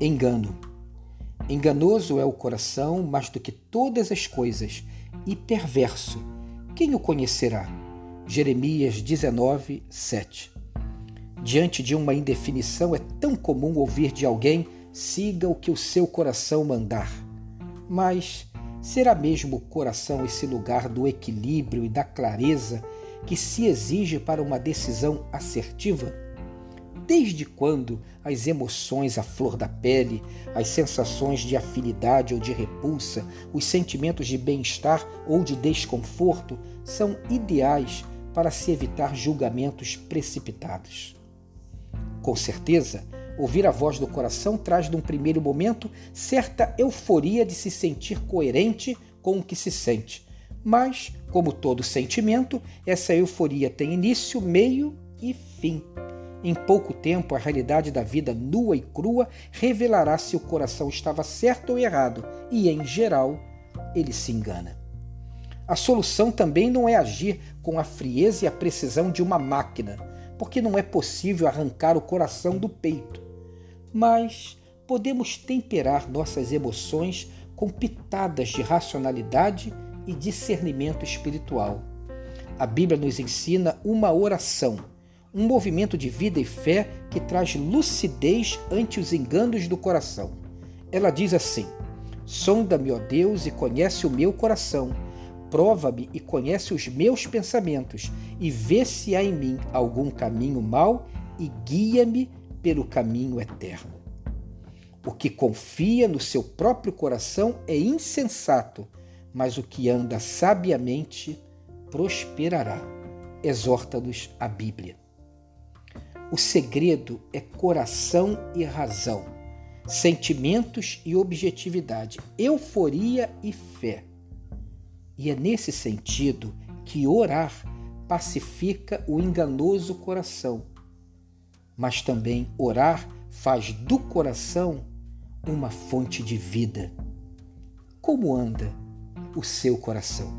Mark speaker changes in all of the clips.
Speaker 1: Engano. Enganoso é o coração mais do que todas as coisas, e perverso. Quem o conhecerá? Jeremias 19, 7. Diante de uma indefinição, é tão comum ouvir de alguém: siga o que o seu coração mandar. Mas será mesmo o coração esse lugar do equilíbrio e da clareza que se exige para uma decisão assertiva? Desde quando as emoções à flor da pele, as sensações de afinidade ou de repulsa, os sentimentos de bem-estar ou de desconforto são ideais para se evitar julgamentos precipitados? Com certeza, ouvir a voz do coração traz, num primeiro momento, certa euforia de se sentir coerente com o que se sente. Mas, como todo sentimento, essa euforia tem início, meio e fim. Em pouco tempo, a realidade da vida nua e crua revelará se o coração estava certo ou errado, e, em geral, ele se engana. A solução também não é agir com a frieza e a precisão de uma máquina, porque não é possível arrancar o coração do peito. Mas podemos temperar nossas emoções com pitadas de racionalidade e discernimento espiritual. A Bíblia nos ensina uma oração um movimento de vida e fé que traz lucidez ante os enganos do coração. Ela diz assim: Sonda-me, ó Deus, e conhece o meu coração. Prova-me e conhece os meus pensamentos, e vê se há em mim algum caminho mau, e guia-me pelo caminho eterno. O que confia no seu próprio coração é insensato, mas o que anda sabiamente prosperará. Exorta-nos a Bíblia. O segredo é coração e razão, sentimentos e objetividade, euforia e fé. E é nesse sentido que orar pacifica o enganoso coração, mas também orar faz do coração uma fonte de vida. Como anda o seu coração?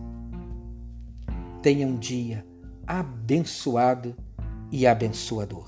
Speaker 1: Tenha um dia abençoado e abençoador.